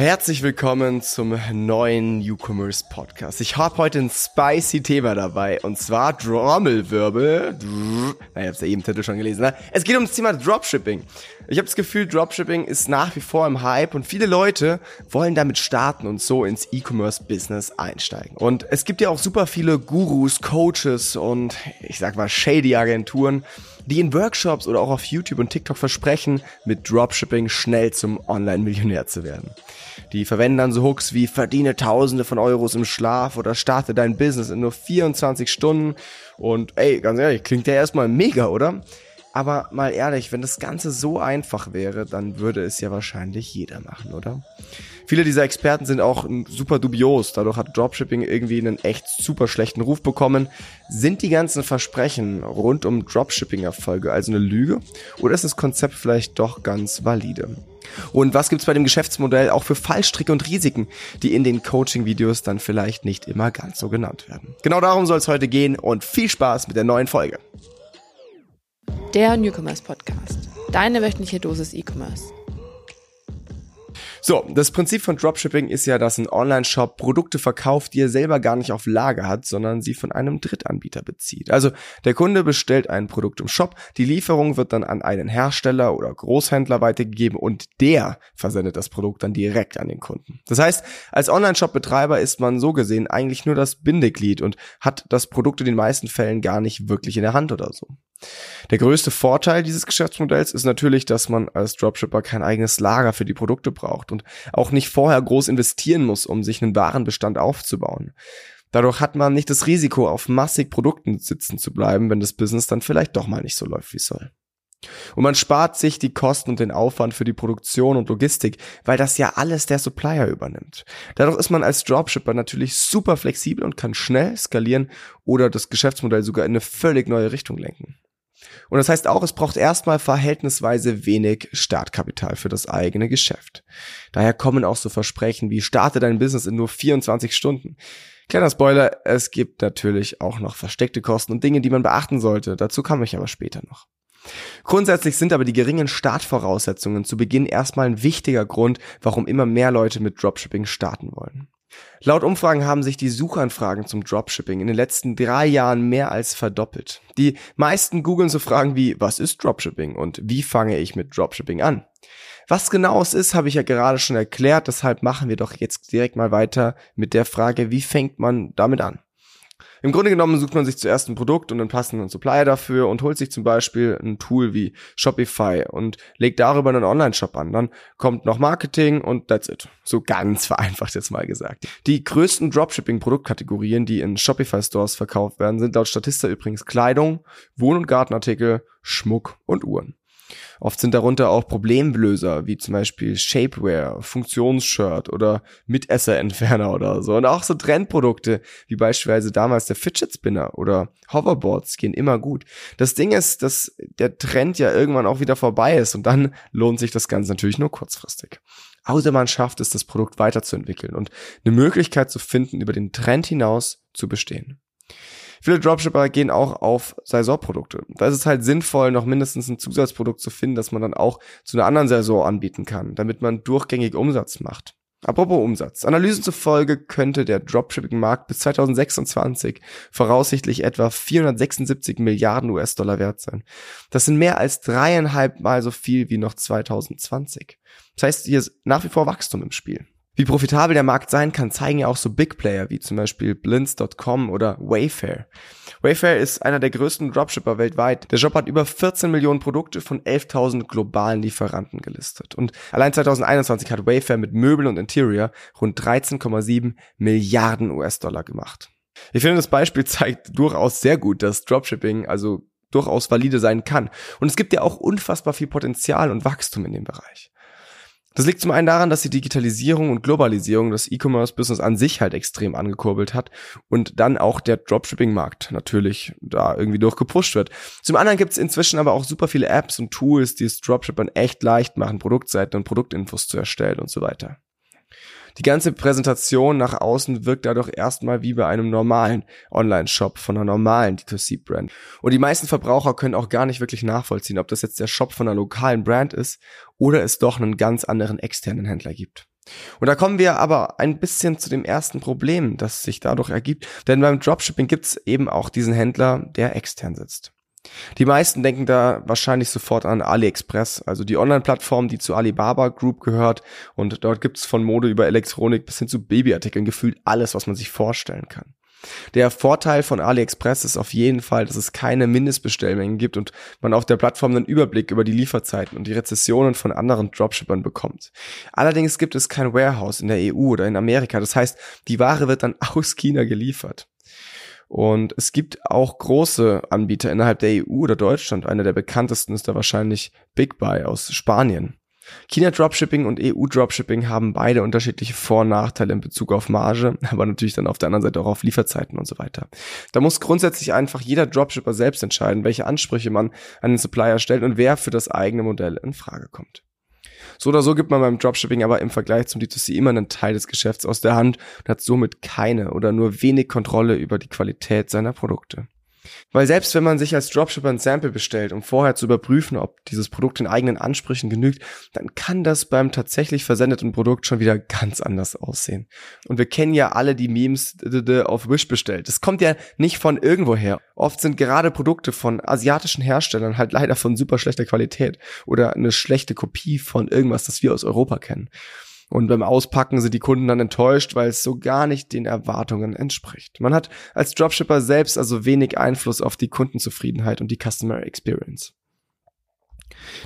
Herzlich willkommen zum neuen Newcomers Podcast. Ich habe heute ein spicy Thema dabei und zwar Trommelwirbel. Na, ihr habt ja eben Titel schon gelesen. Ne? Es geht um das Thema Dropshipping. Ich habe das Gefühl, Dropshipping ist nach wie vor im Hype und viele Leute wollen damit starten und so ins E-Commerce-Business einsteigen. Und es gibt ja auch super viele Gurus, Coaches und ich sag mal shady Agenturen, die in Workshops oder auch auf YouTube und TikTok versprechen, mit Dropshipping schnell zum Online-Millionär zu werden. Die verwenden dann so Hooks wie verdiene Tausende von Euros im Schlaf oder starte dein Business in nur 24 Stunden. Und ey, ganz ehrlich, klingt ja erstmal mega, oder? Aber mal ehrlich, wenn das Ganze so einfach wäre, dann würde es ja wahrscheinlich jeder machen, oder? Viele dieser Experten sind auch super dubios. Dadurch hat Dropshipping irgendwie einen echt super schlechten Ruf bekommen. Sind die ganzen Versprechen rund um Dropshipping-Erfolge also eine Lüge? Oder ist das Konzept vielleicht doch ganz valide? Und was gibt's bei dem Geschäftsmodell auch für Fallstricke und Risiken, die in den Coaching-Videos dann vielleicht nicht immer ganz so genannt werden? Genau darum soll es heute gehen und viel Spaß mit der neuen Folge. Der Newcomers Podcast. Deine wöchentliche Dosis E-Commerce. So, das Prinzip von Dropshipping ist ja, dass ein Online-Shop Produkte verkauft, die er selber gar nicht auf Lager hat, sondern sie von einem Drittanbieter bezieht. Also der Kunde bestellt ein Produkt im Shop, die Lieferung wird dann an einen Hersteller oder Großhändler weitergegeben und der versendet das Produkt dann direkt an den Kunden. Das heißt, als Online-Shop-Betreiber ist man so gesehen eigentlich nur das Bindeglied und hat das Produkt in den meisten Fällen gar nicht wirklich in der Hand oder so. Der größte Vorteil dieses Geschäftsmodells ist natürlich, dass man als Dropshipper kein eigenes Lager für die Produkte braucht und auch nicht vorher groß investieren muss, um sich einen Warenbestand aufzubauen. Dadurch hat man nicht das Risiko, auf massig Produkten sitzen zu bleiben, wenn das Business dann vielleicht doch mal nicht so läuft, wie es soll. Und man spart sich die Kosten und den Aufwand für die Produktion und Logistik, weil das ja alles der Supplier übernimmt. Dadurch ist man als Dropshipper natürlich super flexibel und kann schnell skalieren oder das Geschäftsmodell sogar in eine völlig neue Richtung lenken. Und das heißt auch, es braucht erstmal verhältnisweise wenig Startkapital für das eigene Geschäft. Daher kommen auch so Versprechen wie starte dein Business in nur 24 Stunden. Kleiner Spoiler, es gibt natürlich auch noch versteckte Kosten und Dinge, die man beachten sollte. Dazu komme ich aber später noch. Grundsätzlich sind aber die geringen Startvoraussetzungen zu Beginn erstmal ein wichtiger Grund, warum immer mehr Leute mit Dropshipping starten wollen. Laut Umfragen haben sich die Suchanfragen zum Dropshipping in den letzten drei Jahren mehr als verdoppelt. Die meisten googeln so Fragen wie, was ist Dropshipping und wie fange ich mit Dropshipping an? Was genau es ist, habe ich ja gerade schon erklärt, deshalb machen wir doch jetzt direkt mal weiter mit der Frage, wie fängt man damit an? Im Grunde genommen sucht man sich zuerst ein Produkt und einen passenden Supplier dafür und holt sich zum Beispiel ein Tool wie Shopify und legt darüber einen Online-Shop an. Dann kommt noch Marketing und that's it. So ganz vereinfacht jetzt mal gesagt. Die größten Dropshipping-Produktkategorien, die in Shopify-Stores verkauft werden, sind laut Statista übrigens Kleidung, Wohn- und Gartenartikel, Schmuck und Uhren. Oft sind darunter auch Problemlöser, wie zum Beispiel Shapewear, Funktionsshirt oder Mitesserentferner oder so. Und auch so Trendprodukte, wie beispielsweise damals der Fidget Spinner oder Hoverboards gehen immer gut. Das Ding ist, dass der Trend ja irgendwann auch wieder vorbei ist und dann lohnt sich das Ganze natürlich nur kurzfristig. Außer man schafft es, das Produkt weiterzuentwickeln und eine Möglichkeit zu finden, über den Trend hinaus zu bestehen. Viele Dropshipper gehen auch auf Saisonprodukte. Da ist es halt sinnvoll, noch mindestens ein Zusatzprodukt zu finden, das man dann auch zu einer anderen Saison anbieten kann, damit man durchgängig Umsatz macht. Apropos Umsatz. Analysen zufolge könnte der Dropshipping-Markt bis 2026 voraussichtlich etwa 476 Milliarden US-Dollar wert sein. Das sind mehr als dreieinhalb Mal so viel wie noch 2020. Das heißt, hier ist nach wie vor Wachstum im Spiel. Wie profitabel der Markt sein kann, zeigen ja auch so Big Player wie zum Beispiel Blinds.com oder Wayfair. Wayfair ist einer der größten Dropshipper weltweit. Der Shop hat über 14 Millionen Produkte von 11.000 globalen Lieferanten gelistet. Und allein 2021 hat Wayfair mit Möbel und Interior rund 13,7 Milliarden US-Dollar gemacht. Ich finde, das Beispiel zeigt durchaus sehr gut, dass Dropshipping also durchaus valide sein kann. Und es gibt ja auch unfassbar viel Potenzial und Wachstum in dem Bereich. Das liegt zum einen daran, dass die Digitalisierung und Globalisierung das E-Commerce-Business an sich halt extrem angekurbelt hat und dann auch der Dropshipping-Markt natürlich da irgendwie durchgepusht wird. Zum anderen gibt es inzwischen aber auch super viele Apps und Tools, die es Dropshippern echt leicht machen, Produktseiten und Produktinfos zu erstellen und so weiter. Die ganze Präsentation nach außen wirkt dadurch erstmal wie bei einem normalen Online-Shop von einer normalen D2C-Brand. Und die meisten Verbraucher können auch gar nicht wirklich nachvollziehen, ob das jetzt der Shop von einer lokalen Brand ist oder es doch einen ganz anderen externen Händler gibt. Und da kommen wir aber ein bisschen zu dem ersten Problem, das sich dadurch ergibt. Denn beim Dropshipping gibt es eben auch diesen Händler, der extern sitzt. Die meisten denken da wahrscheinlich sofort an AliExpress, also die Online-Plattform, die zu Alibaba Group gehört. Und dort gibt's von Mode über Elektronik bis hin zu Babyartikeln gefühlt alles, was man sich vorstellen kann. Der Vorteil von AliExpress ist auf jeden Fall, dass es keine Mindestbestellmengen gibt und man auf der Plattform einen Überblick über die Lieferzeiten und die Rezessionen von anderen Dropshippern bekommt. Allerdings gibt es kein Warehouse in der EU oder in Amerika. Das heißt, die Ware wird dann aus China geliefert. Und es gibt auch große Anbieter innerhalb der EU oder Deutschland. Einer der bekanntesten ist da wahrscheinlich Big Buy aus Spanien. China Dropshipping und EU Dropshipping haben beide unterschiedliche Vor- und Nachteile in Bezug auf Marge, aber natürlich dann auf der anderen Seite auch auf Lieferzeiten und so weiter. Da muss grundsätzlich einfach jeder Dropshipper selbst entscheiden, welche Ansprüche man an den Supplier stellt und wer für das eigene Modell in Frage kommt. So oder so gibt man beim Dropshipping aber im Vergleich zum D2C immer einen Teil des Geschäfts aus der Hand und hat somit keine oder nur wenig Kontrolle über die Qualität seiner Produkte. Weil selbst wenn man sich als Dropshipper ein Sample bestellt, um vorher zu überprüfen, ob dieses Produkt den eigenen Ansprüchen genügt, dann kann das beim tatsächlich versendeten Produkt schon wieder ganz anders aussehen. Und wir kennen ja alle die Memes auf Wish bestellt. Das kommt ja nicht von irgendwoher. Oft sind gerade Produkte von asiatischen Herstellern halt leider von super schlechter Qualität oder eine schlechte Kopie von irgendwas, das wir aus Europa kennen. Und beim Auspacken sind die Kunden dann enttäuscht, weil es so gar nicht den Erwartungen entspricht. Man hat als Dropshipper selbst also wenig Einfluss auf die Kundenzufriedenheit und die Customer Experience.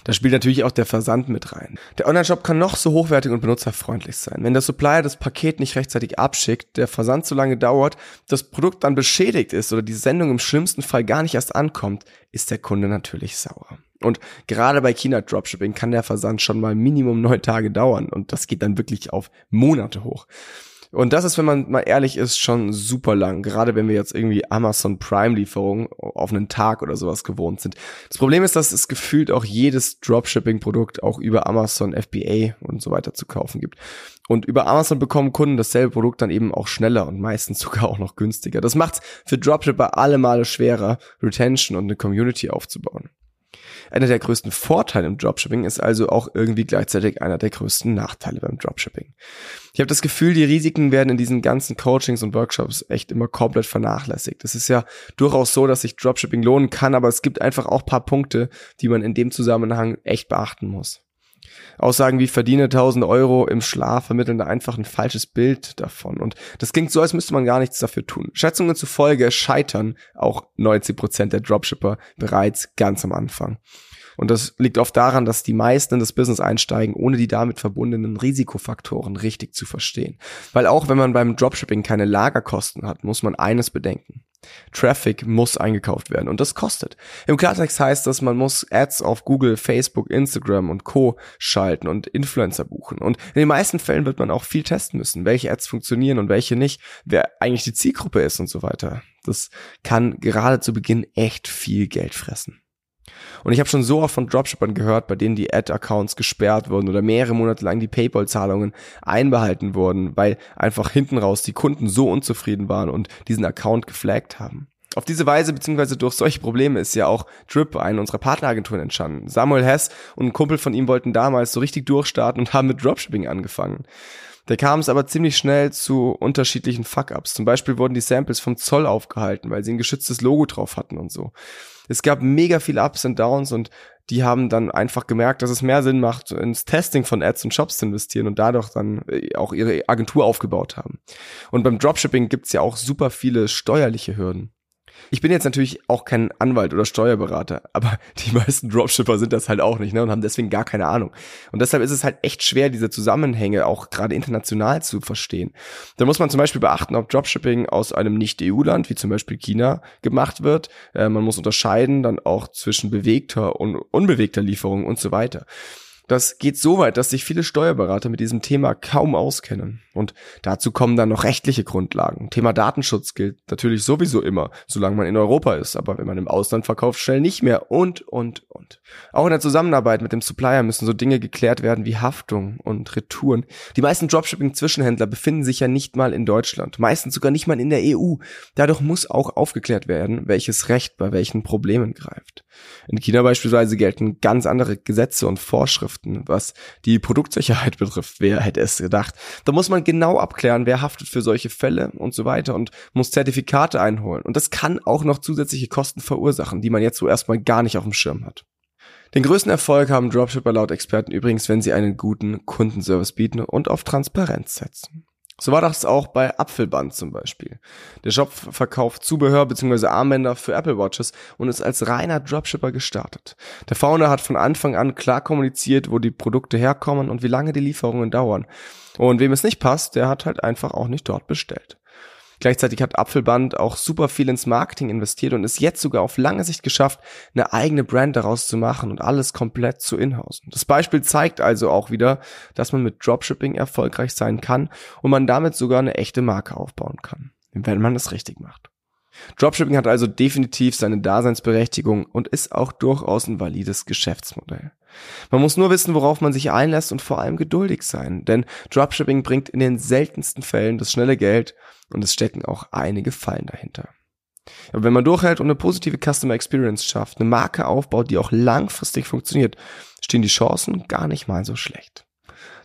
Da spielt natürlich auch der Versand mit rein. Der Online-Shop kann noch so hochwertig und benutzerfreundlich sein. Wenn der Supplier das Paket nicht rechtzeitig abschickt, der Versand so lange dauert, das Produkt dann beschädigt ist oder die Sendung im schlimmsten Fall gar nicht erst ankommt, ist der Kunde natürlich sauer. Und gerade bei China Dropshipping kann der Versand schon mal Minimum neun Tage dauern und das geht dann wirklich auf Monate hoch. Und das ist, wenn man mal ehrlich ist, schon super lang. Gerade wenn wir jetzt irgendwie Amazon Prime Lieferungen auf einen Tag oder sowas gewohnt sind. Das Problem ist, dass es gefühlt auch jedes Dropshipping Produkt auch über Amazon FBA und so weiter zu kaufen gibt. Und über Amazon bekommen Kunden dasselbe Produkt dann eben auch schneller und meistens sogar auch noch günstiger. Das macht für Dropshipper alle Male schwerer, Retention und eine Community aufzubauen. Einer der größten Vorteile im Dropshipping ist also auch irgendwie gleichzeitig einer der größten Nachteile beim Dropshipping. Ich habe das Gefühl, die Risiken werden in diesen ganzen Coachings und Workshops echt immer komplett vernachlässigt. Es ist ja durchaus so, dass sich Dropshipping lohnen kann, aber es gibt einfach auch paar Punkte, die man in dem Zusammenhang echt beachten muss. Aussagen wie verdiene 1000 Euro im Schlaf vermitteln da einfach ein falsches Bild davon. Und das klingt so, als müsste man gar nichts dafür tun. Schätzungen zufolge scheitern auch 90 Prozent der Dropshipper bereits ganz am Anfang. Und das liegt oft daran, dass die meisten in das Business einsteigen, ohne die damit verbundenen Risikofaktoren richtig zu verstehen. Weil auch wenn man beim Dropshipping keine Lagerkosten hat, muss man eines bedenken. Traffic muss eingekauft werden und das kostet. Im Klartext heißt das, man muss Ads auf Google, Facebook, Instagram und Co. schalten und Influencer buchen. Und in den meisten Fällen wird man auch viel testen müssen, welche Ads funktionieren und welche nicht, wer eigentlich die Zielgruppe ist und so weiter. Das kann gerade zu Beginn echt viel Geld fressen. Und ich habe schon so oft von Dropshippern gehört, bei denen die Ad-Accounts gesperrt wurden oder mehrere Monate lang die PayPal-Zahlungen einbehalten wurden, weil einfach hinten raus die Kunden so unzufrieden waren und diesen Account geflaggt haben. Auf diese Weise beziehungsweise durch solche Probleme ist ja auch Drip, eine unserer Partneragenturen, entstanden. Samuel Hess und ein Kumpel von ihm wollten damals so richtig durchstarten und haben mit Dropshipping angefangen. Da kam es aber ziemlich schnell zu unterschiedlichen Fuck-ups. Zum Beispiel wurden die Samples vom Zoll aufgehalten, weil sie ein geschütztes Logo drauf hatten und so. Es gab mega viele Ups und Downs und die haben dann einfach gemerkt, dass es mehr Sinn macht, ins Testing von Ads und Shops zu investieren und dadurch dann äh, auch ihre Agentur aufgebaut haben. Und beim Dropshipping gibt's ja auch super viele steuerliche Hürden. Ich bin jetzt natürlich auch kein Anwalt oder Steuerberater, aber die meisten Dropshipper sind das halt auch nicht ne, und haben deswegen gar keine Ahnung. Und deshalb ist es halt echt schwer, diese Zusammenhänge auch gerade international zu verstehen. Da muss man zum Beispiel beachten, ob Dropshipping aus einem Nicht-EU-Land, wie zum Beispiel China, gemacht wird. Äh, man muss unterscheiden dann auch zwischen bewegter und unbewegter Lieferung und so weiter. Das geht so weit, dass sich viele Steuerberater mit diesem Thema kaum auskennen. Und dazu kommen dann noch rechtliche Grundlagen. Thema Datenschutz gilt natürlich sowieso immer, solange man in Europa ist, aber wenn man im Ausland verkauft, schnell nicht mehr und, und, und. Auch in der Zusammenarbeit mit dem Supplier müssen so Dinge geklärt werden wie Haftung und Retouren. Die meisten Dropshipping-Zwischenhändler befinden sich ja nicht mal in Deutschland, meistens sogar nicht mal in der EU. Dadurch muss auch aufgeklärt werden, welches Recht bei welchen Problemen greift. In China beispielsweise gelten ganz andere Gesetze und Vorschriften Vorschriften, was die Produktsicherheit betrifft. Wer hätte es gedacht? Da muss man genau abklären, wer haftet für solche Fälle und so weiter und muss Zertifikate einholen. Und das kann auch noch zusätzliche Kosten verursachen, die man jetzt so erstmal gar nicht auf dem Schirm hat. Den größten Erfolg haben Dropshipper laut Experten übrigens, wenn sie einen guten Kundenservice bieten und auf Transparenz setzen. So war das auch bei Apfelband zum Beispiel. Der Shop verkauft Zubehör bzw. Armbänder für Apple Watches und ist als reiner Dropshipper gestartet. Der Founder hat von Anfang an klar kommuniziert, wo die Produkte herkommen und wie lange die Lieferungen dauern. Und wem es nicht passt, der hat halt einfach auch nicht dort bestellt. Gleichzeitig hat Apfelband auch super viel ins Marketing investiert und ist jetzt sogar auf lange Sicht geschafft, eine eigene Brand daraus zu machen und alles komplett zu inhausen. Das Beispiel zeigt also auch wieder, dass man mit Dropshipping erfolgreich sein kann und man damit sogar eine echte Marke aufbauen kann, wenn man es richtig macht. Dropshipping hat also definitiv seine Daseinsberechtigung und ist auch durchaus ein valides Geschäftsmodell. Man muss nur wissen, worauf man sich einlässt und vor allem geduldig sein, denn Dropshipping bringt in den seltensten Fällen das schnelle Geld und es stecken auch einige Fallen dahinter. Aber wenn man durchhält und eine positive Customer Experience schafft, eine Marke aufbaut, die auch langfristig funktioniert, stehen die Chancen gar nicht mal so schlecht.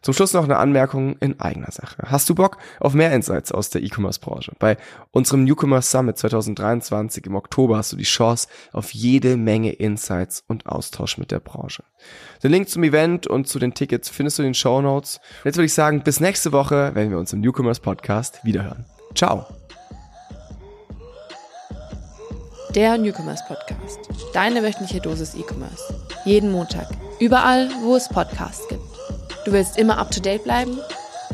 Zum Schluss noch eine Anmerkung in eigener Sache. Hast du Bock auf mehr Insights aus der E-Commerce-Branche? Bei unserem Newcomers Summit 2023 im Oktober hast du die Chance auf jede Menge Insights und Austausch mit der Branche. Den Link zum Event und zu den Tickets findest du in den Show Notes. Jetzt würde ich sagen, bis nächste Woche, wenn wir uns im Newcomers Podcast wiederhören. Ciao. Der Newcomers Podcast. Deine wöchentliche Dosis E-Commerce. Jeden Montag. Überall, wo es Podcasts gibt. Du willst immer up to date bleiben?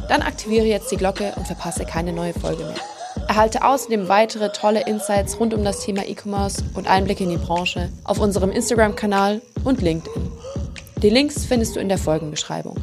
Dann aktiviere jetzt die Glocke und verpasse keine neue Folge mehr. Erhalte außerdem weitere tolle Insights rund um das Thema E-Commerce und Einblicke in die Branche auf unserem Instagram-Kanal und LinkedIn. Die Links findest du in der Folgenbeschreibung.